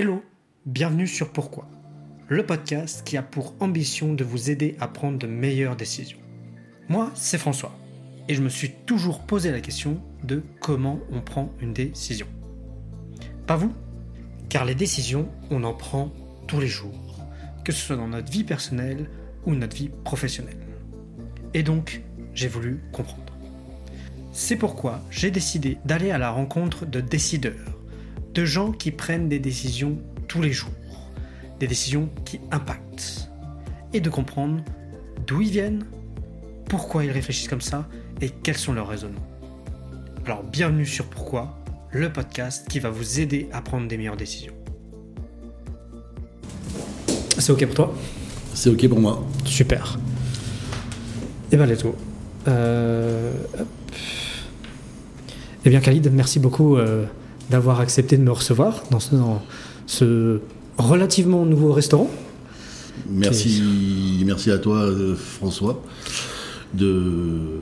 Hello, bienvenue sur Pourquoi, le podcast qui a pour ambition de vous aider à prendre de meilleures décisions. Moi, c'est François, et je me suis toujours posé la question de comment on prend une décision. Pas vous Car les décisions, on en prend tous les jours, que ce soit dans notre vie personnelle ou notre vie professionnelle. Et donc, j'ai voulu comprendre. C'est pourquoi j'ai décidé d'aller à la rencontre de décideurs, de gens qui prennent des décisions tous les jours, des décisions qui impactent, et de comprendre d'où ils viennent, pourquoi ils réfléchissent comme ça et quels sont leurs raisonnements. Alors bienvenue sur Pourquoi, le podcast qui va vous aider à prendre des meilleures décisions. C'est ok pour toi? C'est ok pour moi. Super. Et ben let's go. Euh. Eh bien Khalid, merci beaucoup euh, d'avoir accepté de me recevoir dans ce, dans ce relativement nouveau restaurant. Merci, merci à toi, euh, François, de,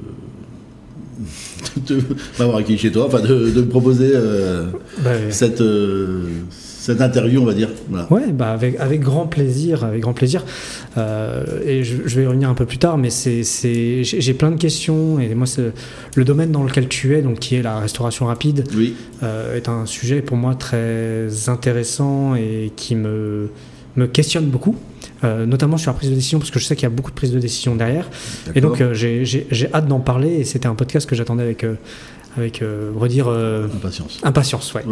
de m'avoir accueilli chez toi, enfin de, de me proposer euh, Bah, cette, euh, cette interview, on va dire. Voilà. Ouais, bah avec, avec grand plaisir, avec grand plaisir. Euh, et je, je vais y revenir un peu plus tard, mais c'est, j'ai plein de questions et moi, le domaine dans lequel tu es, donc qui est la restauration rapide, Oui, euh, est un sujet pour moi très intéressant et qui me, me questionne beaucoup, euh, notamment sur la prise de décision, parce que je sais qu'il y a beaucoup de prises de décision derrière. Et donc, j'ai, hâte d'en parler et c'était un podcast que j'attendais avec, avec euh, redire, euh, Impatience. impatience. Ouais.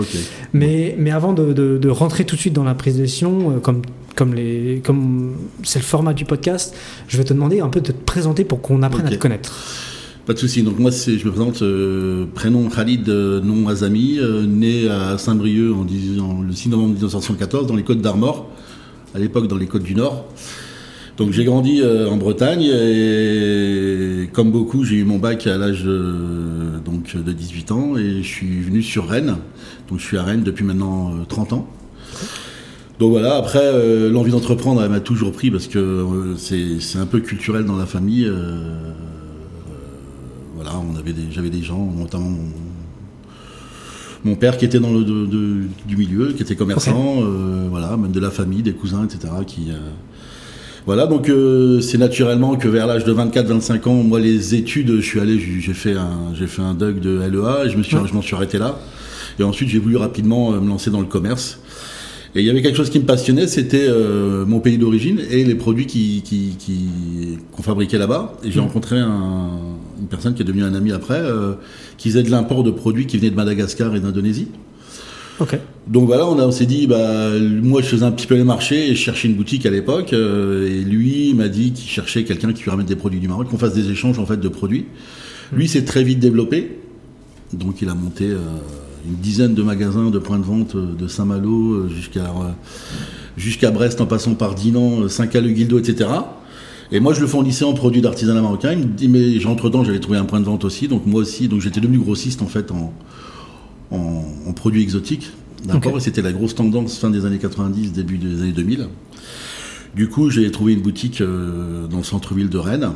Mais, mais avant de, de- de rentrer tout de suite dans la prise de décision, euh, comme comme les comme c'est le format du podcast, je vais te demander un peu de te présenter pour qu'on apprenne à te connaître. Pas de souci. Donc moi, c'est, je me présente, euh, prénom Khalid, euh, nom Azami, euh, né à Saint-Brieuc en, 10 en- le 6 novembre 1974 dans les Côtes d'Armor, à l'époque dans les Côtes du Nord. Donc j'ai grandi euh, en Bretagne et comme beaucoup, j'ai eu mon bac à l'âge de, donc de 18 ans et je suis venu sur Rennes. Donc je suis à Rennes depuis maintenant euh, 30 ans. Donc voilà, après, euh, l'envie d'entreprendre, elle m'a toujours pris parce que euh, c'est un peu culturel dans la famille. euh, voilà, on avait des, j'avais des gens, notamment mon, mon père qui était dans le de- de- du milieu, qui était commerçant, euh, voilà, même de la famille, des cousins, etc. Qui, voilà, donc c'est naturellement que vers l'âge de 24-25 ans, moi les études, je suis allé, j'ai fait un, j'ai fait un DUG de LEA, et je me suis, Ouais. je m'en suis arrêté là. Et ensuite, j'ai voulu rapidement me lancer dans le commerce. Et il y avait quelque chose qui me passionnait, c'était euh, mon pays d'origine et les produits qui, qui, qui- qu'on fabriquait là-bas. Et j'ai Mm. rencontré un- une personne qui est devenue un ami après, euh, qui faisait de l'import de produits qui venaient de Madagascar et d'Indonésie. Ok. Donc voilà, on, a- on s'est dit, bah, moi je faisais un petit peu les marchés et je cherchais une boutique à l'époque. euh, et lui m'a dit qu'il cherchait quelqu'un qui lui ramène des produits du Maroc, qu'on fasse des échanges en fait de produits. Lui s'est très vite développé. Donc il a monté une dizaine de magasins, de points de vente euh, de Saint-Malo euh, jusqu'à euh, jusqu'à Brest en passant par Dinan, Saint-Calais-Guildo, etc. Et moi je le fournissais en produits d'artisanat marocain. Il me dit mais entre temps j'avais trouvé un point de vente aussi, donc moi aussi, donc j'étais devenu grossiste en fait en, en, en produits exotiques. D'accord. Et c'était la grosse tendance fin des années 90, début des années 2000. Du coup, j'ai trouvé une boutique euh, dans le centre-ville de Rennes.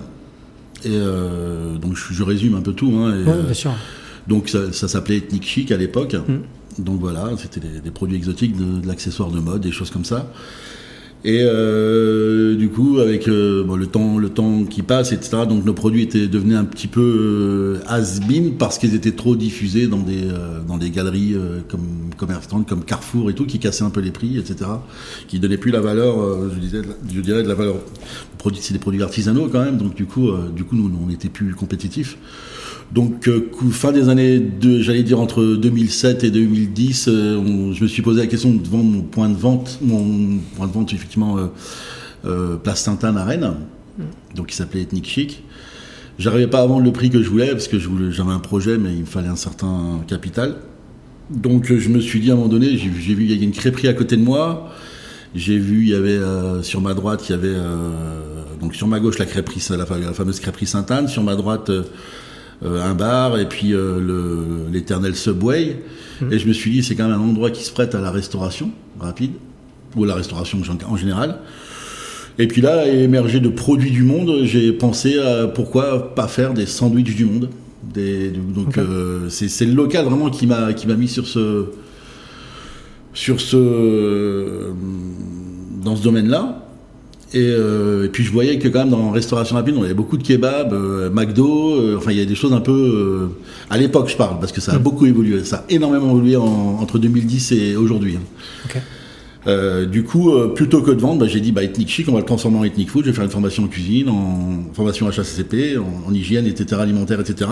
Et euh, donc, je, je résume un peu tout. Hein, et, Ouais, bien sûr. Donc, ça, ça s'appelait Ethnic Chic à l'époque. Mm. Donc, voilà, c'était des, des produits exotiques, de, de l'accessoire de mode, des choses comme ça. Et euh, du coup, avec euh, le temps, le temps qui passe, etc. Donc nos produits étaient devenus un petit peu euh, has-been parce qu'ils étaient trop diffusés dans des euh, dans des galeries comme commerçantes, comme Carrefour et tout, qui cassaient un peu les prix, etc. Qui donnaient plus la valeur, je disais, je dirais de la valeur. C'est des produits artisanaux quand même. Donc du coup, du coup, nous, on était plus compétitifs. Donc, fin des années, de, j'allais dire entre 2007 et 2010, euh, on- je me suis posé la question de vendre mon point de vente, mon point de vente effectivement euh, euh, Place Sainte-Anne à Rennes, donc qui s'appelait Ethnic Chic. J'arrivais pas à vendre le prix que je voulais parce que je voulais, j'avais un projet, mais il me fallait un certain capital. Donc, je me suis dit à un moment donné, j'ai, vu il y a une crêperie à côté de moi. J'ai vu, il y avait euh, sur ma droite, il y avait euh, donc sur ma gauche la crêperie, la, fa- la fameuse crêperie Sainte-Anne, sur ma droite euh, un bar et puis l'éternel Subway. Et je me suis dit, c'est quand même un endroit qui se prête à la restauration rapide, ou à la restauration en général. Et puis là, émergé de produits du monde, j'ai pensé à pourquoi pas faire des sandwichs du monde. Des, donc euh, c'est le local vraiment qui m'a qui m'a mis sur ce sur ce, dans ce domaine-là. Et, puis je voyais que quand même dans restauration rapide, on avait beaucoup de kebabs, McDo, enfin il y a des choses un peu à l'époque je parle parce que ça a mm. beaucoup évolué, ça a énormément évolué entre 2010 et aujourd'hui. Hein. Euh, du coup, euh, plutôt que de vendre, bah, j'ai dit bah, Ethnic Chic, on va le transformer en Ethnic Food. Je vais faire une formation en cuisine, en formation HACCP, en, en hygiène, etc., alimentaire, etc.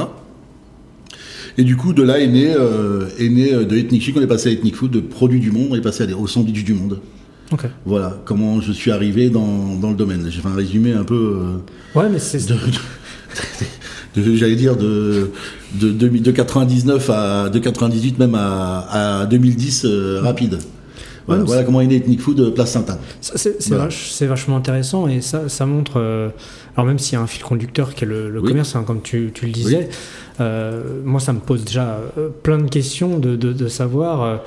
Et du coup, de là est né, euh, est né de Ethnic Chic, on est passé à Ethnic Food, de produits du monde, on est passé à des, au sandwich du monde. Voilà comment je suis arrivé dans, dans le domaine. J'ai fait un résumé un peu. ouais, mais c'est. J'allais dire de, de, de, 99 à de 98 même à, à 2010 rapide. Voilà, comment est né Ethnic Food euh, Place Sainte-Anne. C'est vachement intéressant et ça, ça montre. Euh, alors, même s'il y a un fil conducteur qui est le, commerce, hein, comme tu, tu, le disais, euh, moi, ça me pose déjà plein de questions de, de, de savoir.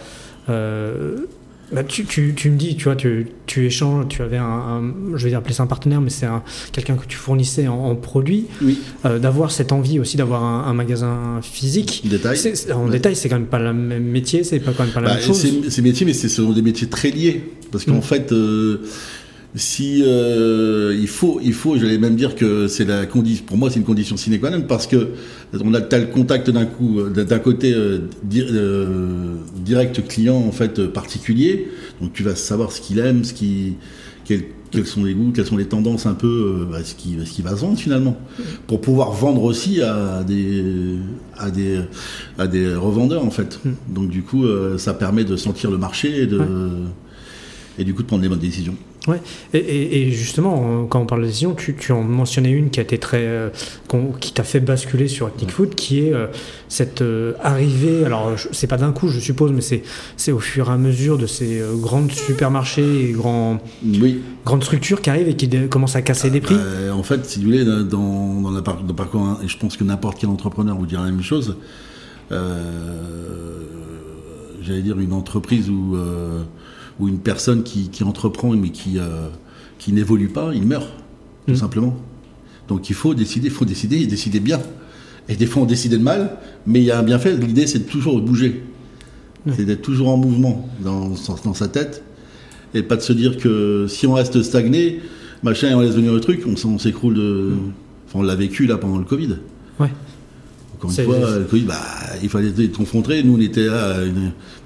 Bah, tu, tu, tu, me dis, tu vois, tu, tu échanges, tu avais un, je vais dire appeler ça un partenaire, mais c'est quelqu'un que tu fournissais en, produits. Oui. Euh, d'avoir cette envie aussi d'avoir un, magasin physique. Détail. en détail, c'est quand même pas le même métier, c'est pas quand même pas la bah, même chose. C'est métier, mais ce sont des métiers très liés. Parce qu'en mm. fait, euh, si euh, il faut, il faut, j'allais même dire que c'est la condition. Pour moi, c'est une condition sine qua non parce que on a tel contact d'un coup, d'un côté euh, euh, direct client en fait particulier. Donc tu vas savoir ce qu'il aime, ce qui, quels sont les goûts, quelles sont les tendances un peu, bah, ce qui, ce qui va se vendre finalement, pour pouvoir vendre aussi à des, à des, à des revendeurs en fait. Mm. Donc du coup, ça permet de sentir le marché et de, et du coup de prendre les bonnes décisions. Ouais. Et, justement, quand on parle de décision, tu, en mentionnais une qui a été très, euh, qui t'a fait basculer sur Ethnic Food, qui est euh, cette euh, arrivée. Alors, c'est pas d'un coup, je suppose, mais c'est c'est au fur et à mesure de ces grandes supermarchés et grands, oui. grandes structures qui arrivent et qui commencent à casser des prix. en fait, si vous voulez, dans, dans, la, dans le parcours, hein, et je pense que n'importe quel entrepreneur vous dira la même chose. J'allais dire une entreprise où ou une personne qui, entreprend mais qui, euh, qui n'évolue pas, il meurt, tout mm. simplement. Donc il faut décider, il faut décider et décider bien. Et des fois on décide de mal, mais il y a un bienfait, l'idée c'est de toujours bouger. C'est d'être toujours en mouvement dans, dans, sa tête. Et pas de se dire que si on reste stagné, machin, et on laisse venir le truc, on, s'écroule de... Mm. Enfin, on l'a vécu là pendant le Covid. Ouais. Encore une fois, le bah, il fallait être confronté. Nous, on était à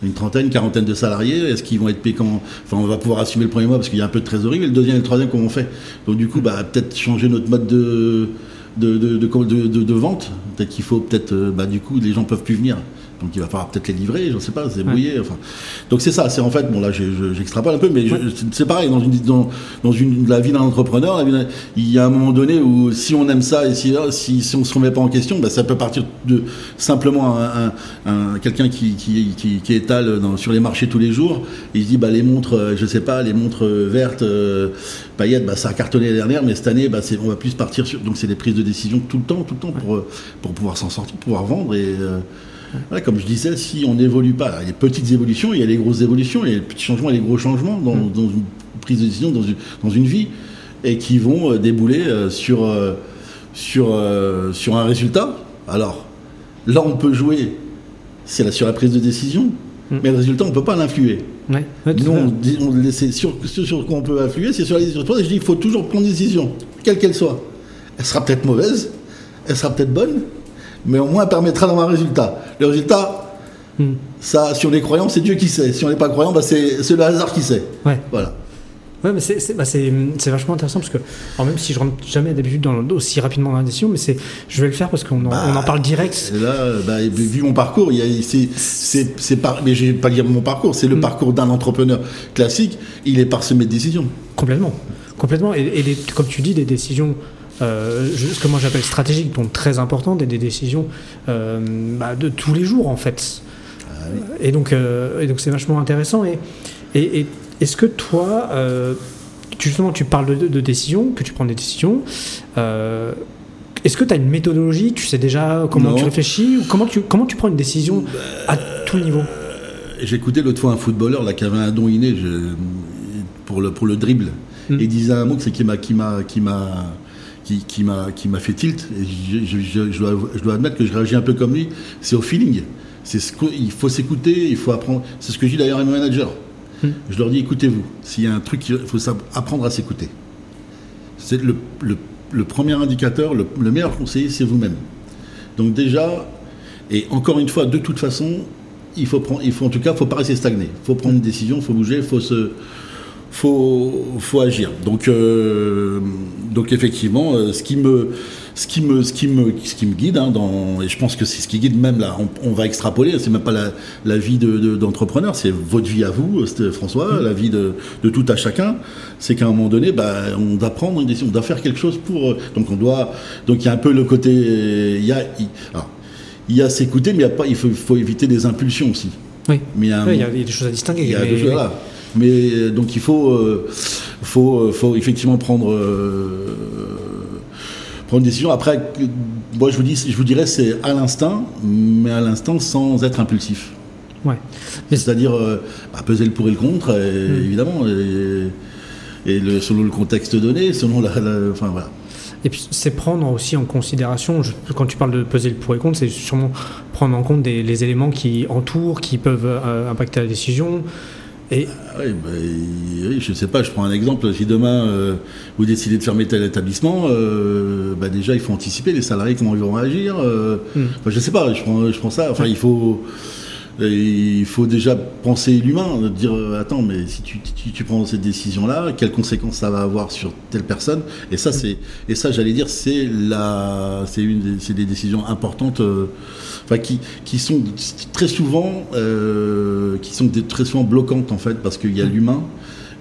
une, trentaine, quarantaine de salariés. Est-ce qu'ils vont être payés quand Enfin, on va pouvoir assumer le premier mois parce qu'il y a un peu de trésorerie, mais le deuxième et le troisième, comment on fait? Donc, du coup, bah, peut-être changer notre mode de, de, de, de vente. Peut-être qu'il faut, peut-être, euh, bah, du coup, les gens peuvent plus venir. Donc il va falloir peut-être les livrer, je ne sais pas, c'est brouillé. Enfin. Donc c'est ça, c'est en fait, bon là j'extrapole un peu, mais c'est pareil, dans, une, dans, dans une, la vie d'un entrepreneur, il y a un moment donné où si on aime ça et si, si, si on ne se remet pas en question, bah, ça peut partir de simplement un, un, quelqu'un qui, qui, qui, qui, étale dans, sur les marchés tous les jours, il se dit bah, les montres, euh, je sais pas, les montres euh, vertes, euh, paillettes, bah, ça a cartonné l'année dernière, mais cette année, bah, on va plus partir sur. Donc c'est des prises de décision tout le temps, tout le temps pour, pour pouvoir s'en sortir, pouvoir vendre et comme je disais, si on n'évolue pas, il y a les petites évolutions, il y a les grosses évolutions, il y a les petits changements et les gros changements dans, mm. une prise de décision, dans une, vie, et qui vont euh, débouler euh, sur, euh, sur, sur un résultat. Alors, là, on peut jouer c'est sur la prise de décision, mm. mais le résultat, on ne peut pas l'influer. Ouais, Nous, on, sur, sur, quoi on peut influer, c'est sur la décision. Et je dis qu'il faut toujours prendre une décision, quelle qu'elle soit. Elle sera peut-être mauvaise, elle sera peut-être bonne, mais au moins permettra d'avoir un résultat. Le résultat, hmm. ça, si on est croyant, c'est Dieu qui sait. Si on n'est pas croyant, bah, c'est le hasard qui sait. Ouais. Voilà. Ouais, mais c'est bah vachement intéressant parce que, alors même si je rentre jamais d'habitude aussi rapidement dans la décision, mais c'est, je vais le faire parce qu'on en, bah, on en, parle direct. Là, bah, vu mon parcours, c'est pas, mais j'ai pas dire mon parcours, c'est le hmm. parcours d'un entrepreneur classique. Il est parsemé de décisions. Complètement, complètement. Et, comme tu dis, des décisions euh, ce que moi j'appelle stratégiques, donc très importantes, et des décisions euh, bah, de tous les jours en fait. Ah et donc, euh, et c'est vachement intéressant. Et, et, est-ce que toi, justement, tu parles de, décisions, que tu prends des décisions. est-ce que tu as une méthodologie? Tu sais déjà comment tu réfléchis ou comment tu, comment tu prends une décision à tout niveau? écouté l'autre fois un footballeur là, qui avait un don inné pour, le, pour le dribble. Hmm. Et il disait un mot qui m'a qui m'a qui m'a qui, qui m'a fait tilt. Et je, je, je, dois, je, dois, admettre que je réagis un peu comme lui. C'est au feeling. C'est ce il faut s'écouter, il faut apprendre. C'est ce que je dis d'ailleurs à mes managers. Je leur dis écoutez-vous. S'il y a un truc, il faut apprendre à s'écouter. C'est le, le, premier indicateur, le, meilleur conseiller, c'est vous-même. Donc déjà, et encore une fois, de toute façon, il faut prendre, il faut en tout cas, faut pas rester stagné. Il faut prendre une décision, il faut bouger, il faut se, faut, faut agir. Donc, euh, donc effectivement, euh, ce qui me, ce qui me, ce qui me, ce qui me guide, hein, dans, et je pense que c'est ce qui guide même là. On, va extrapoler. C'est même pas la, la vie d'entrepreneur, de, c'est votre vie à vous, François, la vie de, de, tout à chacun. C'est qu'à un moment donné, bah, on doit prendre une décision, on doit faire quelque chose pour. Euh, donc on doit, donc il y a un peu le côté, il y a, il, y a s'écouter, mais il, y a pas, il faut, faut éviter des impulsions aussi. Oui. Mais il y, a, il y a des choses à distinguer. Il y a choses, là. Mais euh, donc il faut, euh, faut, euh, faut effectivement prendre, prendre une décision. Après, moi je vous, dis, je vous dirais c'est à l'instinct, mais à l'instinct sans être impulsif. Ouais. C'est-à-dire bah, peser le pour et le contre, hmm. évidemment, et, le, selon le contexte donné, selon la, enfin voilà. Et puis c'est prendre aussi en considération, quand tu parles de peser le pour et le contre, c'est sûrement prendre en compte des, les éléments qui entourent, qui peuvent impacter la décision. Et... Ah bah, oui, je ne sais pas, je prends un exemple. Si demain euh, vous décidez de fermer tel établissement, euh, bah, déjà il faut anticiper les salariés, comment ils vont réagir. Euh, hmm. je ne sais pas, je prends, je prends ça. Enfin, il faut. Il faut déjà penser l'humain, dire attends, mais si tu, prends cette décision-là, quelles conséquences ça va avoir sur telle personne? Et ça, c'est et ça, j'allais dire, c'est la, c'est une, c'est des décisions importantes enfin, qui, qui sont très souvent, euh, qui sont très souvent bloquantes en fait, parce qu'il y a l'humain.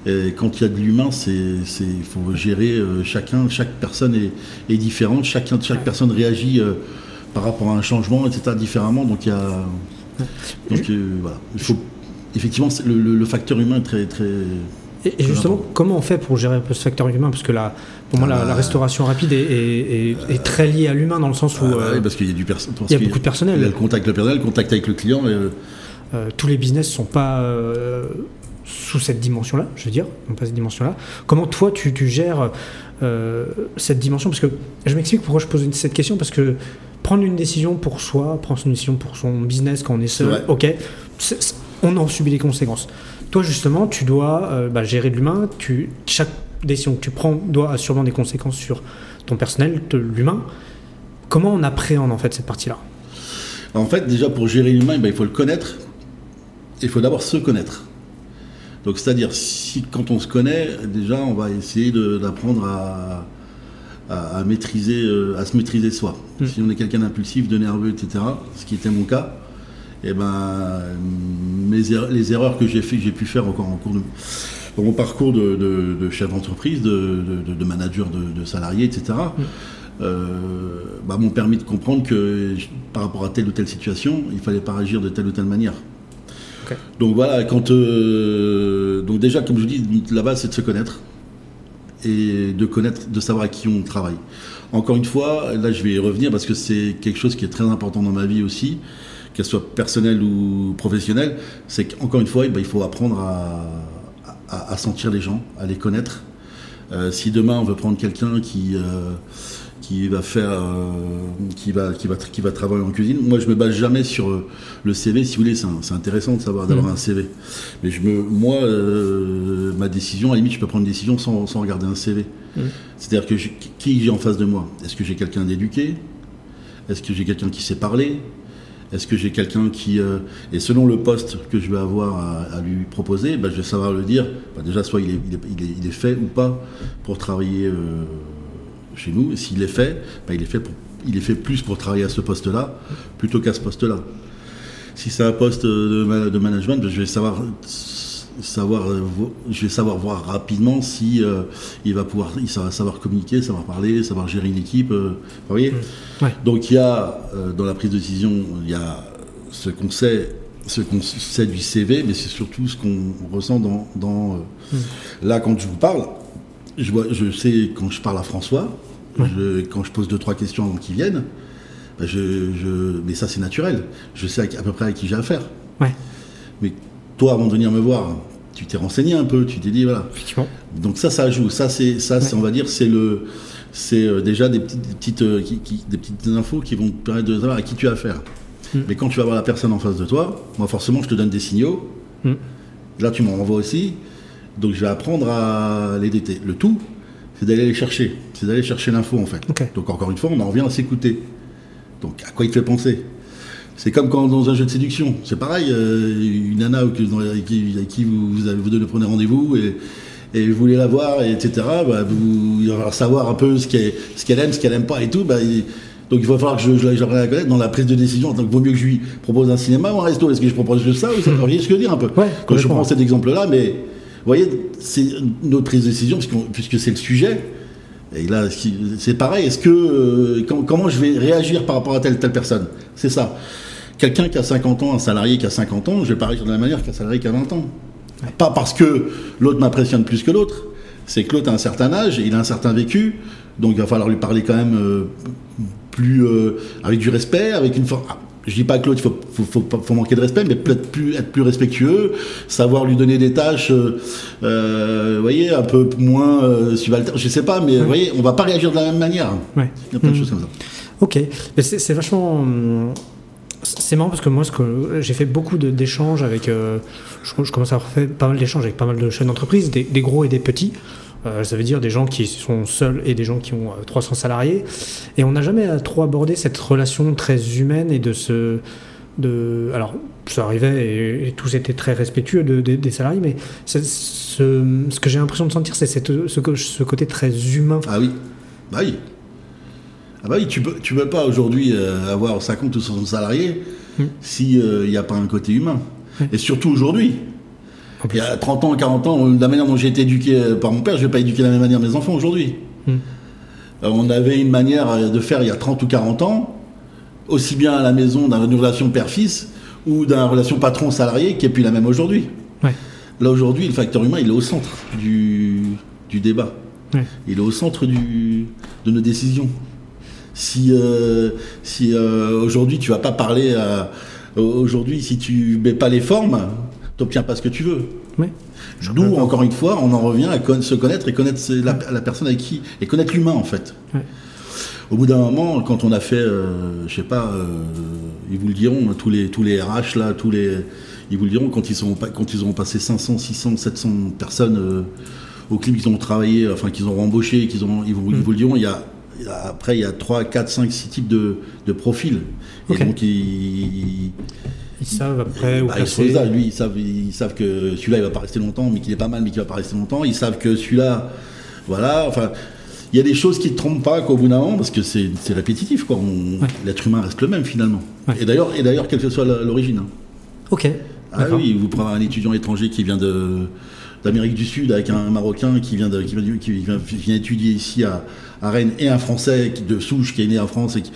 Et quand il y a de l'humain, c'est, il faut gérer euh, chacun, chaque personne est, est, différente, chacun, chaque personne réagit euh, par rapport à un changement, etc. différemment. Donc il y a, donc voilà, il faut effectivement le, le, facteur humain est très très et, justement, comment on fait pour gérer un peu ce facteur humain? Parce que là, pour moi, la, ah. restauration rapide est, très liée à l'humain dans le sens où. Ah, euh, oui, parce qu'il y a du personnel. Il y a beaucoup de personnel. Il y a le contact avec le personnel, le contact avec le client. Euh, euh, tous les business ne sont pas sous cette dimension-là, je veux dire, non pas cette dimension-là. Comment toi, tu, gères cette dimension? Parce que je m'explique pourquoi je pose cette question, parce que prendre une décision pour soi, prendre une décision pour son business quand on est seul, ok, on en subit les conséquences. Toi, justement, tu dois euh, bah, gérer l'humain. Tu, chaque décision que tu prends doit sûrement des conséquences sur ton personnel, l'humain. Comment on appréhende en fait cette partie-là? En fait, déjà pour gérer l'humain, ben, il faut le connaître. Il faut d'abord se connaître. Donc, c'est-à-dire, si quand on se connaît, déjà, on va essayer d'apprendre à, à, maîtriser, euh, à se maîtriser soi. Hmm. Si on est quelqu'un d'impulsif, de nerveux, etc., ce qui était mon cas, eh ben, les erreurs que j'ai fait, j'ai pu faire encore en cours de dans mon parcours de, chef d'entreprise, de, manager de, salariés, etc. Mm. Euh, bah, m'ont permis de comprendre que par rapport à telle ou telle situation, il fallait pas agir de telle ou telle manière. Donc voilà, quand euh, donc déjà comme je vous dis, la base c'est de se connaître et de connaître, de savoir à qui on travaille. Encore une fois, là je vais y revenir parce que c'est quelque chose qui est très important dans ma vie aussi qu'elle soit personnelle ou professionnelle, c'est qu'encore une fois, eh ben, il faut apprendre à, sentir les gens, à les connaître. Euh, si demain on veut prendre quelqu'un qui euh, qui va faire euh, qui va qui va qui va travailler en cuisine, moi je me base jamais sur le CV. Si vous voulez, c'est intéressant de savoir d'avoir mmh. un CV. Mais je me moi ma décision, à la limite, je peux prendre une décision sans, sans regarder un CV. Mmh. C'est-à-dire que qui j'ai en face de moi? Est-ce que j'ai quelqu'un d'éduqué? Est-ce que j'ai quelqu'un qui sait parler? Est-ce que j'ai quelqu'un qui... Euh, et selon le poste que je vais avoir à, lui proposer, ben, je vais savoir le dire. Ben, déjà, soit il est, il, est, fait ou pas pour travailler euh, chez nous. Et s'il est fait, ben, il, est fait il est fait plus pour travailler à ce poste-là plutôt qu'à ce poste-là. Si c'est un poste de, de management, ben, je vais savoir savoir, euh, je vais savoir voir rapidement si euh, il va pouvoir, il va savoir communiquer, savoir parler, savoir gérer une équipe. Euh, vous voyez? Mmh. Donc il y a dans la prise de décision, il y a ce qu'on sait, ce qu'on sait du CV, mais c'est surtout ce qu'on ressent dans. dans mmh. Là, quand je vous parle, je, vois, je sais quand je parle à François, quand je pose deux trois questions avant qu'il vienne, ben je, mais ça c'est naturel. Je sais à, peu près à qui j'ai affaire. Ouais. Mais toi, avant de venir me voir, tu t'es renseigné un peu, tu t'es dit voilà. Effectivement. Donc ça, ça joue. Ça, c'est ça, on va dire, c'est le, c'est euh, déjà des petites, des petites, euh, des petites infos qui vont te permettre de savoir à qui tu as affaire. Hmm. Mais quand tu vas voir la personne en face de toi, moi forcément, je te donne des signaux. Hmm. Là, tu m'en renvoies aussi. Donc, je vais apprendre à les déter. Le tout, c'est d'aller les chercher. C'est d'aller chercher l'info, en fait. Donc, encore une fois, on en revient à s'écouter. Donc, à quoi il te fait penser? C'est comme quand dans un jeu de séduction. C'est pareil, euh, une nana avec qui, avec qui vous, vous, avez, vous prenez rendez-vous et, et vous voulez la voir, et etc. Bah, vous, il va falloir savoir un peu ce qu'elle ce aime, ce qu'elle aime pas et tout. Bah, il- donc il va falloir que je, je, je la connaisse dans la prise de décision. Donc, vaut mieux que je lui propose un cinéma ou un resto. Est-ce que je propose juste ça ou ça? Vous voyez ce que je veux dire un peu? Ouais, Quand je prends cet exemple-là, mais vous voyez, c'est notre prise de décision, puisque c'est le sujet. Et là, si- c'est pareil. Est-ce que euh, com- comment je vais réagir par rapport à telle telle personne? C'est ça. Quelqu'un qui a 50 ans, un salarié qui a 50 ans, je vais pas réagir de la même manière qu'un salarié qui a 20 ans. Pas parce que l'autre m'impressionne plus que l'autre. C'est que l'autre a un certain âge, il a un certain vécu, donc il va falloir lui parler quand même euh, plus euh, avec du respect, avec une forme. Je dis pas que l'autre, il faut, faut, faut, pas- faut manquer de respect, mais peut-être plus, être plus respectueux, savoir lui donner des tâches, euh, euh, voyez, un peu moins euh, subalternes, je sais pas, mais vous voyez, on va pas réagir de la même manière. Ouais. Il y a plein de Mhm. choses comme ça. Ok, mais c'est vachement. C'est marrant parce que moi, ce que j'ai fait beaucoup d'échanges avec. euh, je, je commence à avoir fait pas mal d'échanges avec pas mal de chaînes d'entreprise, des, des gros et des petits. Euh, ça veut dire des gens qui sont seuls et des gens qui ont euh, 300 salariés. Et on n'a jamais euh, trop abordé cette relation très humaine et de ce. De, alors, ça arrivait et, et tous étaient très respectueux de- de- des salariés, mais ce, ce que j'ai l'impression de sentir, c'est ce, ce côté très humain. Ah oui, bah oui. Ah bah oui, tu peux, tu peux pas aujourd'hui euh, avoir 50 ou 60 salariés Mm. si il n'y a pas un côté humain. Et surtout aujourd'hui. Il y a 30 ans, 40 ans, la manière dont j'ai été éduqué par mon père, je vais pas éduquer de la même manière mes enfants aujourd'hui. Mm. Euh, on avait une manière de faire il y a 30 ou 40 ans, aussi bien à la maison dans une relation père-fils ou dans une relation patron-salarié qui est plus la même aujourd'hui. Ouais. Là aujourd'hui, le facteur humain, il est au centre du, du débat. Ouais. Il est au centre du, de nos décisions. Si, euh, si euh, aujourd'hui tu vas pas parler à, aujourd'hui si tu mets pas les formes, t'obtiens pas ce que tu veux. Ouais. D'où encore une fois, on en revient à con- se connaître et connaître la, la personne avec qui et connaître l'humain en fait. Au bout d'un moment, quand on a fait, euh, je sais pas, euh, ils vous le diront, tous les tous les RH là, tous les, ils vous le diront quand ils sont quand ils auront passé 500, 600, 700 personnes euh, au clip qu'ils ont travaillé, enfin qu'ils ont embauché, qu'ils ont, ils vous, ils Mm. vous le diront, il y a il y a- après, il y a 3, 4, 5, 6 types de, de profils. Et donc, ils, Ils savent après où bah, ils lui, ils savent, ils savent que celui-là, il va pas rester longtemps, mais qu'il est pas mal, mais qu'il va pas rester longtemps. Ils savent que celui-là, voilà, enfin, il y a des choses qui ne te trompent pas qu'au bout d'un moment, parce que c'est c'est répétitif, quoi. Ouais. L'être humain reste le même, finalement. Ouais. Et d'ailleurs, et d'ailleurs, quelle que soit l'origine. hein. Ok. Ah oui, vous prenez un étudiant étranger qui vient de d'Amérique du Sud avec un Marocain qui vient de, qui vient, qui vient, qui vient étudier ici à, à Rennes et un Français qui- de souche qui est né en France et qui,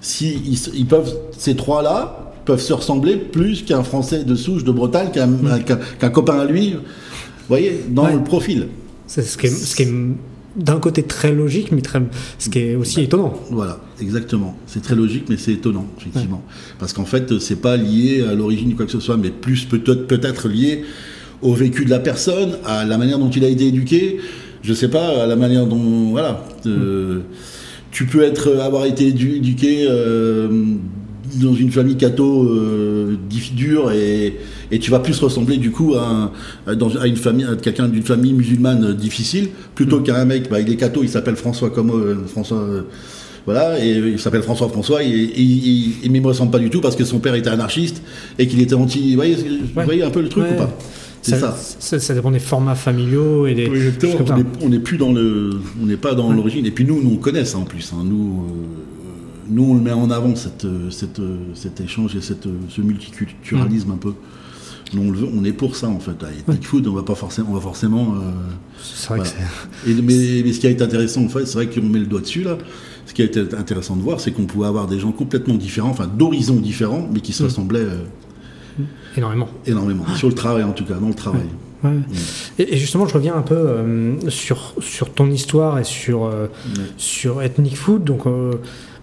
si ils peuvent ces trois là peuvent se ressembler plus qu'un Français de souche de Bretagne qu'un qu'un- qu'un copain à lui, vous voyez, dans Ouais. le profil. C'est ce qui est, ce qui est d'un côté très logique, mais très, ce qui est aussi étonnant. Voilà, exactement. C'est très logique, mais c'est étonnant, effectivement. Parce qu'en fait, c'est pas lié à l'origine de quoi que ce soit, mais plus peut-être peut-être lié au vécu de la personne, à la manière dont il a été éduqué. Je sais pas, à la manière dont voilà. euh, Tu peux être avoir été édu- éduqué euh, dans une famille catho euh, dure et, et tu vas plus ressembler du coup à, un- à dans- à une famille à quelqu'un d'une famille musulmane difficile plutôt qu'à un mec bah, il est catho il s'appelle François comme euh, François euh, voilà et il s'appelle François François et, et, il- il- mais il me ressemble pas du tout parce que son père était anarchiste et qu'il était anti vous voyez, vous Ouais. voyez un peu le truc Ouais. ou pas? C'est ça, ça. ça dépend des formats familiaux et des. oui, on est- on n'est plus dans le, on n'est pas dans Ouais. l'origine. Et puis nous, nous on connaît ça en plus. hein. Nous, euh, nous on le met en avant cette, cette, cet échange et cette, ce multiculturalisme un peu. Nous, on, le veut, on est pour ça en fait. Et Ethnic Food, on va pas forcément, on va forcément. euh, C'est vrai voilà. que c'est. Et, mais, mais ce qui a été intéressant, en fait, c'est vrai qu'on met le doigt dessus là. Ce qui a été intéressant de voir, c'est qu'on pouvait avoir des gens complètement différents, enfin d'horizons différents, mais qui se Mm. ressemblaient euh, Énormément. énormément. Sur le travail en tout cas, dans le travail. Ouais. Et, et justement, je reviens un peu euh, sur, sur ton histoire et sur, euh, sur Ethnic Food. Donc, euh,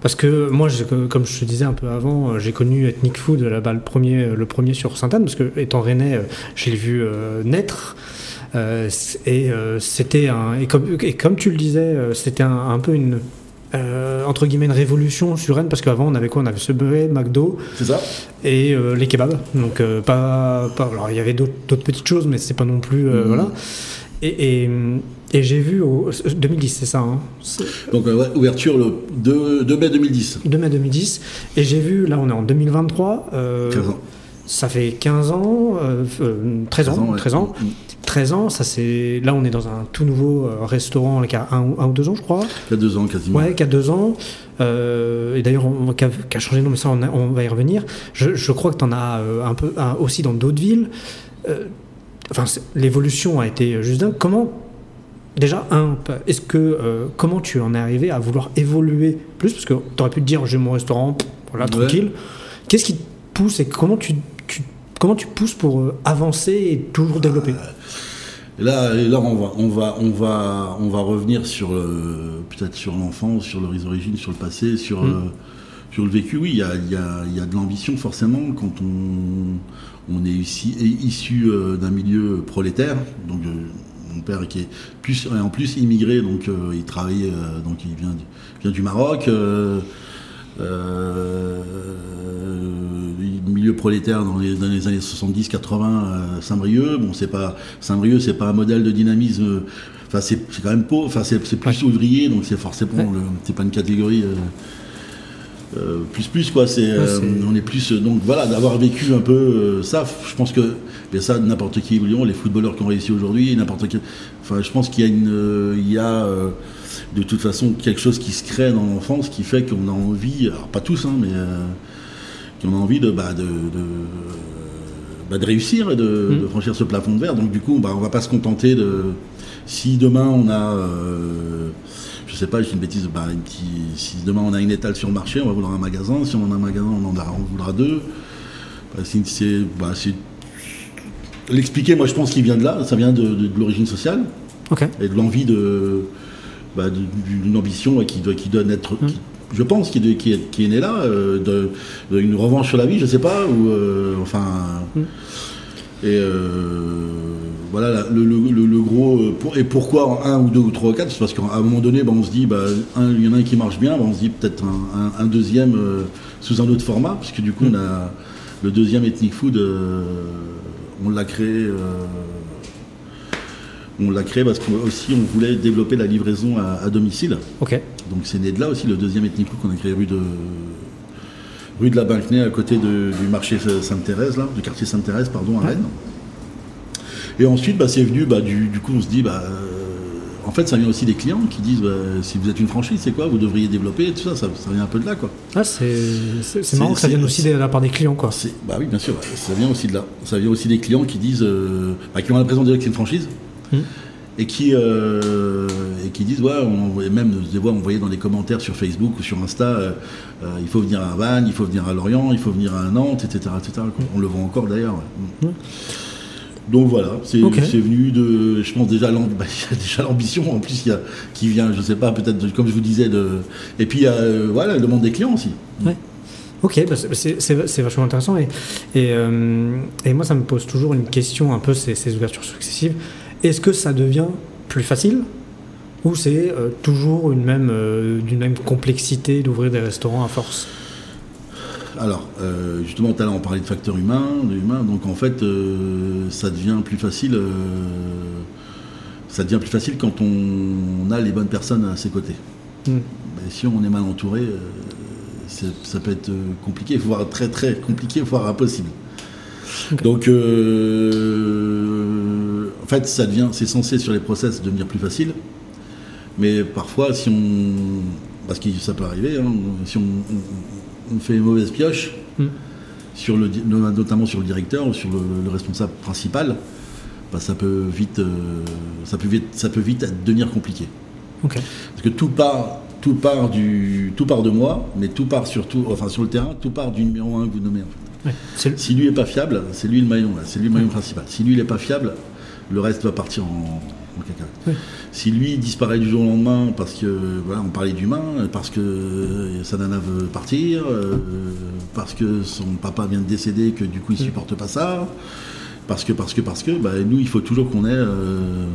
parce que moi, j'ai- comme je te disais un peu avant, euh, j'ai connu Ethnic Food là-bas, le premier, le premier sur Sainte-Anne, parce que étant rennais, euh, je l'ai vu euh, naître. Euh, et euh, c'était un et comme, et comme tu le disais, euh, c'était un, un peu une euh, entre guillemets une révolution sur Rennes parce qu'avant on avait quoi? On avait Subway, McDo C'est ça et euh, les kebabs. Donc euh, pas, pas- alors il y avait d'autres petites choses, mais c'est pas non plus euh, Mhm. voilà. Et, et, et j'ai vu au 2010, c'est ça, hein Donc, euh, ouais, ouverture le 2, 2 mai 2010. 2 mai 2010. Et j'ai vu, là on est en 2023. euh, 15 ans. Ça fait 15 ans, euh, euh, 13 ans, ouais. 13 ans. Mm. 13 ans, ça c'est. Là, on est dans un tout nouveau euh, restaurant qui a un, ou- un ou deux ans, je crois. Y a 2 ans quasiment. Ouais, qui a deux ans. Euh, et d'ailleurs, on- qui a, qui a changé de nom, mais ça, on, a- on va y revenir. Je, je crois que tu en as euh, un peu un- aussi dans d'autres villes. Euh, Enfin, l'évolution a été juste dingue. Comment. Déjà, un, est-ce que. euh, comment tu en es arrivé à vouloir évoluer plus? Parce que tu aurais pu te dire, j'ai mon restaurant, voilà, Ouais. tranquille. Qu'est-ce qui te pousse et comment tu, tu- comment tu pousses pour euh, avancer et toujours développer? Et là, là on, va, on, va, on, va, on va revenir sur peut-être sur l'enfance, sur les origines, sur le passé, sur, Mm. euh, sur le vécu. Oui, il y a, y a- y a de l'ambition forcément quand on, on est ici, est issu euh, d'un milieu prolétaire. Donc, euh, mon père qui est plus, en plus immigré, donc euh, il travaille, euh, donc il vient du, vient du Maroc. euh, milieu prolétaire dans les, dans les années 70-80 euh, Saint-Brieuc bon c'est pas Saint-Brieuc c'est pas un modèle de dynamisme enfin c'est quand même pauvre enfin c'est plus ouvrier donc c'est forcément c'est pas une catégorie euh, plus plus quoi c'est euh, on est plus euh, donc voilà d'avoir vécu un peu euh, ça je pense que mais ça n'importe qui Lyon les footballeurs qui ont réussi aujourd'hui n'importe qui enfin je pense qu'il y a une euh, il y a euh, de toute façon quelque chose qui se crée dans l'enfance qui fait qu'on a envie alors pas tous hein, mais euh, qu'on a envie de bah, de, de, bah, de réussir et de, Mm. de franchir ce plafond de verre donc du coup bah, on va pas se contenter de si demain on a euh, sais pas, je dis une bêtise, bah, si demain on a une étale sur le marché, on va vouloir un magasin. Si on en a un magasin, on en a- on voudra deux. Bah, c'est- bah, L'expliquer, moi je pense qu'il vient de là, ça vient de, de- de l'origine sociale et de l'envie de, d'une ambition ouais, qui doit, qui doit naître, Mm. qui- je pense, qui, est, qui est née là, euh, de, de une revanche sur la vie, je sais pas, ou euh, enfin. Mm. Et euh, voilà la- le, le- le- le gros. euh, pour- et pourquoi en un ou deux ou trois ou quatre C'est parce qu'à un moment donné, bah, on se dit, bah, un- il y en a un qui marche bien, bah, on se dit peut-être un, un- un deuxième euh, sous un autre format, puisque du coup, on a le deuxième Ethnic Food, euh, on l'a créé. on l'a créé parce qu'aussi on voulait développer la livraison à, à domicile. Donc c'est né de là aussi le deuxième Ethnic Food qu'on a créé rue de rue de la Banquenay à côté de- du marché Sainte-Thérèse là, du quartier Sainte-Thérèse pardon à. Rennes. Et ensuite bah, c'est venu bah, du, du coup on se dit bah euh, en fait ça vient aussi des clients qui disent bah, si vous êtes une franchise c'est quoi vous devriez développer tout ça, ça ça vient un peu de là quoi. Ah, c'est marrant que ça vienne aussi de la part des clients, quoi. Bah oui, bien sûr, ça vient aussi de là. Ça vient aussi des clients qui disent, euh, bah, qui ont l'impression de dire que c'est une franchise Mm. et qui euh, et qui disent, ouais, on envoyait même des fois, on voyait dans les commentaires sur Facebook ou sur Insta, euh, euh, il faut venir à Vannes, il faut venir à Lorient, il faut venir à Nantes, etc., etc. On le voit encore d'ailleurs. ouais. Mm. Donc voilà, c'est venu de, je pense déjà bah, déjà l'ambition en plus y a, qui vient, je sais pas, peut-être comme je vous disais de, et puis euh, voilà, le demande des clients aussi. Ouais. Ok, bah c'est- vachement intéressant. Et, et, euh, et moi, ça me pose toujours une question, un peu ces, ces ouvertures successives. Est-ce que ça devient plus facile ou c'est euh, toujours une même, d'une même complexité d'ouvrir des restaurants à force? Alors, euh, justement, tout à l'heure, on parlait de facteur humain, de humain. Donc, en fait, euh, ça devient plus facile. euh, ça devient plus facile quand on a les bonnes personnes à ses côtés. Hmm. Mais si on est mal entouré, ça peut être compliqué, voire très très compliqué, voire impossible. Donc, en fait, ça devient, c'est censé sur les process devenir plus facile. Mais parfois, si on, parce que ça peut arriver, hein, si on, on- on fait une mauvaise pioche, Hmm. sur le, notamment sur le directeur ou sur le, le responsable principal, bah, ça peut vite, euh, ça peut vite, ça peut vite devenir compliqué. Parce que tout part, tout part du, tout part de moi, mais tout part surtout, enfin sur le terrain, tout part du numéro un que vous nommez. en fait. Ouais. Le- Si lui est pas fiable, c'est lui le maillon, c'est lui le maillon principal. Si lui il est pas fiable, le reste va partir en, en cacahuète. Si lui disparaît du jour au lendemain parce que voilà, on parlait d'humain, parce que sa nana veut partir, euh, parce que son papa vient de décéder, que du coup il supporte pas ça, parce que parce que parce que, bah, nous il faut toujours qu'on ait, euh,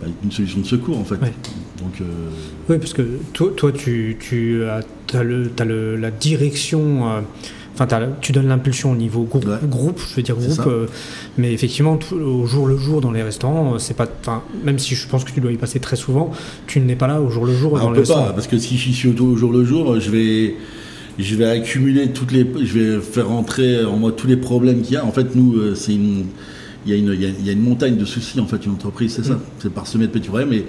bah, une solution de secours en fait. Ouais. Donc, euh, Oui, parce que toi, toi tu, tu as, le, t'as le, la direction. Enfin, tu donnes l'impulsion au niveau groupe, Ouais. groupe je veux dire groupe, euh, mais effectivement, tout- au jour le jour dans les restaurants, euh, c'est pas, enfin, même si je pense que tu dois y passer très souvent, tu n'es pas là au jour le jour Ah, dans on les peut restaurants. pas, parce que si je suis au au jour le jour, je vais, je vais accumuler toutes les, je vais faire rentrer en moi tous les problèmes qu'il y a. En fait, nous, euh, c'est une, il y, a une, il, y a, il y a une montagne de soucis en fait, une entreprise, c'est ça. Mm. C'est parsemé de petits problèmes, et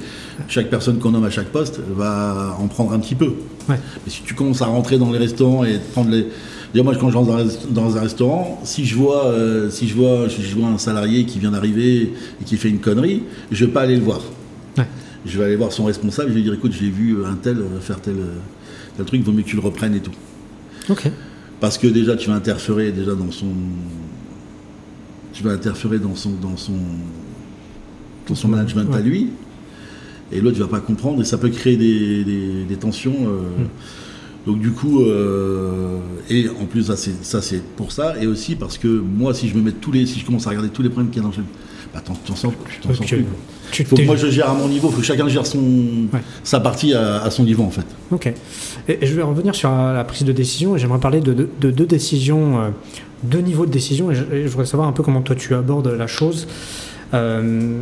chaque personne qu'on nomme à chaque poste va en prendre un petit peu. Ouais. Mais si tu commences à rentrer dans les restaurants et prendre les, D'ailleurs, moi, quand je rentre dans un, res- dans un restaurant, si je vois, euh, si je vois, je vois un salarié qui vient d'arriver et qui fait une connerie, je vais pas aller le voir. Ouais. Je vais aller voir son responsable, je vais lui dire écoute, j'ai vu un tel faire tel, tel truc, vaut mieux que tu le reprennes et tout. Ok. Parce que déjà, tu vas interférer déjà dans son. Tu vas interférer dans son, dans son, dans son management à lui. Et l'autre, tu vas pas comprendre et ça peut créer des, des- des tensions. euh. Mm. Donc, du coup, euh, et en plus, ça c'est, pour ça. Et aussi parce que moi, si je me mets tous les. Si je commence à regarder tous les problèmes qu'il y a dans le chef, bah, t'en, sors, t'en sors plus. Tu Faut que moi, je gère à mon niveau. Faut que chacun gère son, sa partie à, à son niveau, en fait. Ok. Et, et je vais revenir sur la, la prise de décision et j'aimerais parler de, de- de deux décisions, euh, deux niveaux de décision et je, et je voudrais savoir un peu comment toi tu abordes la chose. Euh,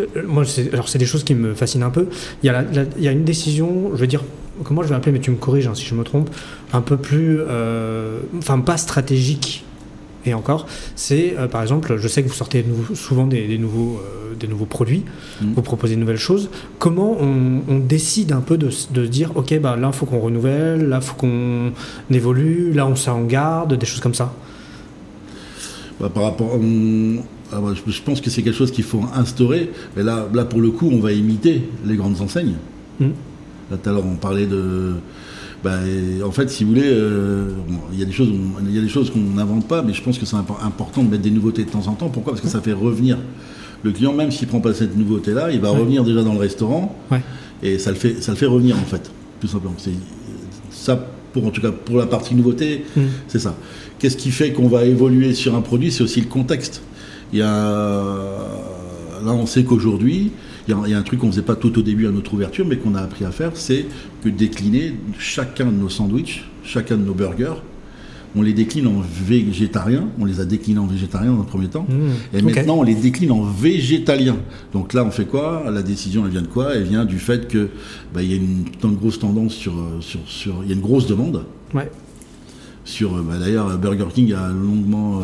euh, moi, alors c'est des choses qui me fascinent un peu. Il y a, la- la- il y a une décision, je veux dire, comment je vais appeler, mais tu me corriges hein, si je me trompe, un peu plus, euh, enfin pas stratégique. Et encore, c'est euh, par exemple, je sais que vous sortez nouveau- souvent des, des nouveaux, euh, des nouveaux produits, Mhm. vous proposez de nouvelles choses. Comment on, on décide un peu de, dire, ok, bah là, il faut qu'on renouvelle, là, il faut qu'on évolue, là, on s'en en garde, des choses comme ça? Bah, par rapport, on- ah, bah, je, je pense que c'est quelque chose qu'il faut instaurer. Mais là, là, pour le coup, on va imiter les grandes enseignes. Mhm. Là, tout à l'heure, on parlait de. bah, en fait, si vous voulez, euh, bon, il y a des choses, on- il y a des choses qu'on n'invente pas, mais je pense que c'est impo- important de mettre des nouveautés de temps en temps. Pourquoi? Parce que ça fait revenir le client, même s'il prend pas cette nouveauté-là, il va Ouais. revenir déjà dans le restaurant Ouais. et ça le fait, ça le fait revenir en fait, tout simplement. C'est ça pour en tout cas pour la partie nouveauté. Mhm. C'est ça. Qu'est-ce qui fait qu'on va évoluer sur un produit? C'est aussi le contexte. Il y a... Là, on sait qu'aujourd'hui, il y, a, il y a un truc qu'on ne faisait pas tout au début à notre ouverture, mais qu'on a appris à faire, c'est que décliner chacun de nos sandwichs, chacun de nos burgers, on les décline en végétarien, on les a déclinés en végétarien dans un premier temps, Mmh, et maintenant on les décline en végétalien. Donc là, on fait quoi? La décision, elle vient de quoi? Elle vient du fait que bah, il y a une, une grosse tendance sur, euh, sur, sur, il y a une grosse demande. Ouais. sur euh, bah, d'ailleurs Burger King a longuement euh,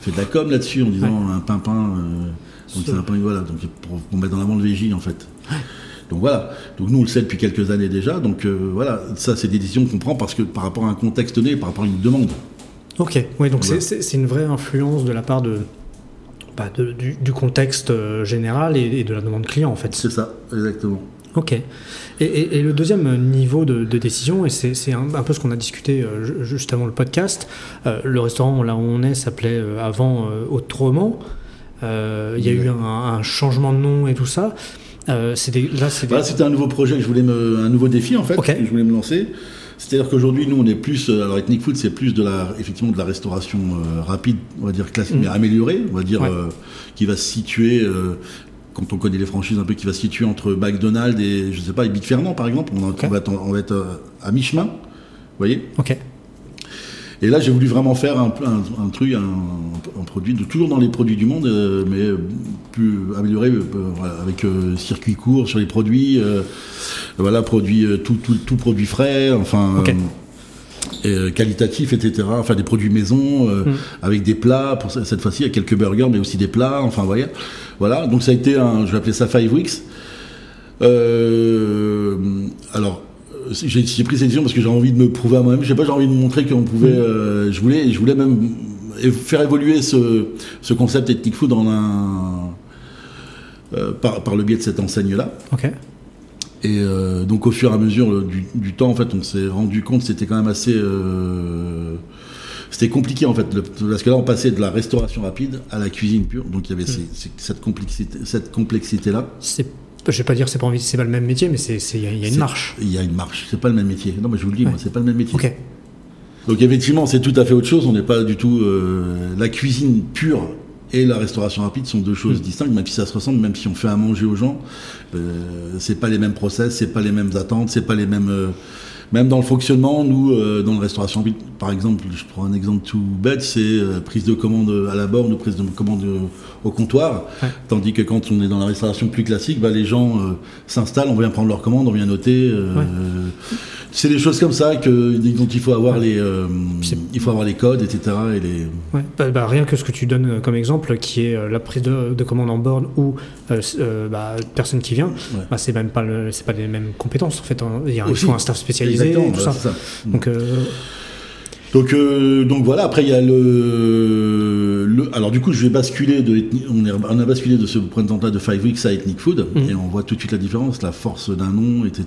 fait de la com là-dessus en disant un pimpin euh, donc Ce- c'est un pain voilà donc pour, pour mettre en avant le VJ en fait. Donc voilà. Donc nous on le sait depuis quelques années déjà donc euh, voilà. Ça c'est des décisions qu'on prend parce que par rapport à un contexte donné par rapport à une demande. Ok, ouais, donc c'est- une vraie influence de la part de, bah, de- du, du contexte euh, général et, et de la demande client en fait. c'est ça exactement. Ok. Et, et- et le deuxième niveau de, de décision, et c'est un, un peu ce qu'on a discuté euh, ju- juste avant le podcast, euh, le restaurant là où on est s'appelait euh, avant autrement. Euh, Il y a eu un, un changement de nom et tout ça. Euh, des- là, des- Voilà, c'était un nouveau projet que je voulais me, un nouveau défi en fait que je voulais me lancer. C'est-à-dire qu'aujourd'hui, nous, on est plus, euh, alors Ethnic Food, c'est plus de la, effectivement, de la restauration euh, rapide, on va dire classique, Mhm. mais améliorée, on va dire, Ouais. euh, qui va se situer, euh, quand on connaît les franchises un peu, qui va se situer entre McDonald's et, je sais pas, et Big Fernand, par exemple. On, va on va être à mi-chemin, vous voyez? Ok. Et là, j'ai voulu vraiment faire un, un, un truc, un, un produit, de, toujours dans les produits du monde, euh, mais plus amélioré, euh, voilà, avec euh, circuit court sur les produits, euh, voilà, produits, euh, tout, tout, tout produit frais, enfin, Ok. euh, et, qualitatif, etc. Enfin, des produits maison, euh, Mm. avec des plats, pour ce- cette fois-ci, il y a quelques burgers, mais aussi des plats, enfin, vous voyez. Voilà, donc ça a été un, je vais appeler ça Five Weeks. Euh, alors, j'ai j'ai pris cette décision parce que j'ai envie de me prouver à moi-même. Je sais pas, j'ai envie de montrer qu'on pouvait. euh, je voulais, je voulais même faire évoluer ce, ce concept ethnic food dans un euh, par, par le biais de cette enseigne-là. Ok. Et euh, donc au fur et à mesure euh, du, du temps, en fait, on s'est rendu compte que c'était quand même assez. euh, c'était compliqué en fait, le- parce que là on passait de la restauration rapide à la cuisine pure, donc il y avait ces- ces- cette complexité, cette complexité là. C'est, je vais pas dire c'est pas envie, c'est pas le même métier, mais c'est, il y a- il y a une marche. Il y a une marche. C'est pas le même métier. Non, mais je vous le dis, Ouais. moi, c'est pas le même métier. Ok. Donc effectivement, c'est tout à fait autre chose. On n'est pas du tout euh, la cuisine pure. et la restauration rapide sont deux choses distinctes, même si ça se ressemble, même si on fait à manger aux gens, euh, c'est pas les mêmes process, c'est pas les mêmes attentes, c'est pas les mêmes. euh, même dans le fonctionnement, nous, euh, dans la restauration par exemple, je prends un exemple tout bête, c'est euh, prise de commande à la borne ou prise de commande au comptoir. Ouais. Tandis que quand on est dans la restauration plus classique, bah, les gens euh, s'installent, on vient prendre leur commande, on vient noter. euh, Ouais. C'est des choses comme ça que, dont il faut avoir les, euh, il faut avoir les codes, etc. Et les... Ouais, bah, bah, rien que ce que tu donnes euh, comme exemple, qui est euh, la prise de, de commande en borne ou euh, bah, personne qui vient, Ouais. bah, c'est même pas le- c'est pas les mêmes compétences en fait. hein. Il, y a, il Aussi. faut un staff spécialisé et tout ça. Donc euh, Donc, euh, donc voilà, après il y a le, le. Alors du coup, je vais basculer de. On, est, on a basculé de ce printemps-là de Five Weeks à Ethnic Food, Mhm. et on voit tout de suite la différence, la force d'un nom, etc.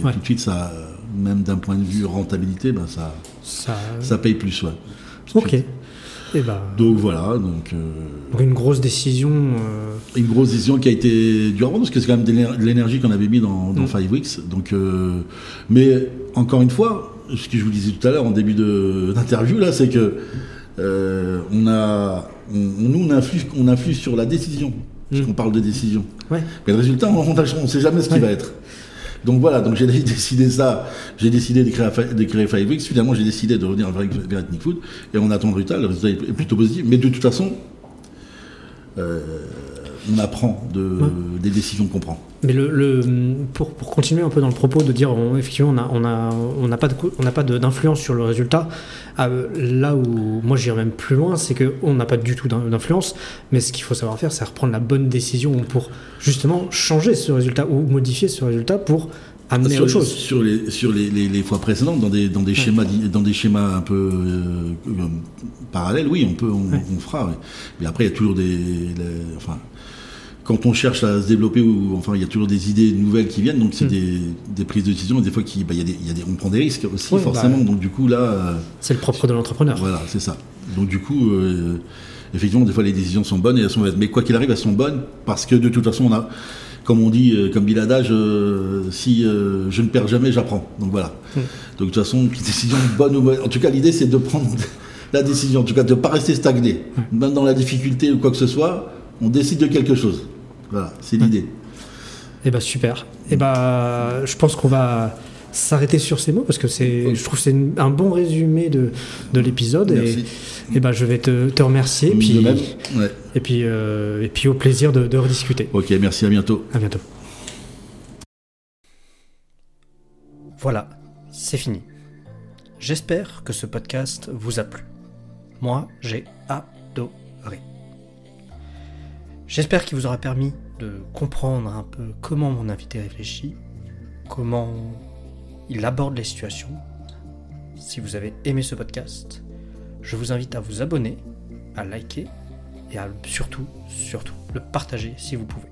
Et Ouais. tout de suite, ça, même d'un point de vue rentabilité, ben, ça, ça. ça paye plus. Ouais. Ok. Et bah, Donc voilà, donc. euh, une grosse décision. euh, une grosse décision qui a été dure parce que c'est quand même de l'éner- de l'énergie qu'on avait mis dans, dans Mm. Five Weeks. Donc, euh, mais encore une fois, ce que je vous disais tout à l'heure en début de- d'interview là, c'est que on a, on, nous on influe, on influe sur la décision, parce Mm. qu'on parle de décision. Ouais. Mais le résultat, on ne sait jamais ce qui Ouais. va être. Donc voilà, donc j'ai décidé ça, j'ai décidé de créer, de créer finalement j'ai décidé de revenir vers Ethnic Food, et on attend le résultat, le résultat est plutôt positif, mais de toute façon, euh, on apprend de, Ouais. des décisions qu'on prend. Mais le, le- pour, pour continuer un peu dans le propos de dire on- effectivement on a on a on n'a pas de on d'influence sur le résultat euh, là où moi j'irais même plus loin c'est que on n'a pas du tout d'in- d'influence mais ce qu'il faut savoir faire c'est reprendre la bonne décision pour justement changer ce résultat ou modifier ce résultat pour amener sur, autre chose sur les sur les, les- les fois précédentes dans des dans des schémas di- dans des schémas un peu euh, parallèles oui on peut on, Ouais. on fera mais après il y a toujours des les- enfin quand on cherche à se développer ou enfin il y a toujours des idées nouvelles qui viennent donc c'est Mm. des, des prises de décision et des fois qui bah, y a des, il y a des- on prend des risques aussi forcément bah. donc du coup là euh, c'est le propre de l'entrepreneur voilà c'est ça donc du coup euh, effectivement des fois les décisions sont bonnes et elles sont mauvaises mais quoi qu'il arrive elles sont bonnes parce que de toute façon on a comme on dit, euh, comme dit l'adage, si je ne perds jamais, j'apprends. Donc voilà. Mm. Donc de toute façon, décision bonne ou mauvaise. En tout cas, l'idée c'est de prendre la décision, en tout cas de ne pas rester stagné. Même dans la difficulté ou quoi que ce soit, on décide de quelque chose. Voilà, c'est l'idée. Et bah super. Et bah je pense qu'on va s'arrêter sur ces mots parce que c'est, je trouve que c'est un bon résumé de, de l'épisode. Et, Merci. et bah je vais te, te remercier. De puis. Ouais. et, puis, euh, et puis au plaisir de, de rediscuter. Ok, merci, à bientôt. À bientôt. Voilà, c'est fini. J'espère que ce podcast vous a plu. Moi, j'ai adoré. J'espère qu'il vous aura permis de comprendre un peu comment mon invité réfléchit, comment il aborde les situations. Si vous avez aimé ce podcast, je vous invite à vous abonner, à liker et à surtout, surtout, le partager si vous pouvez.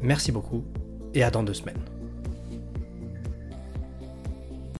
Merci beaucoup et à dans deux semaines.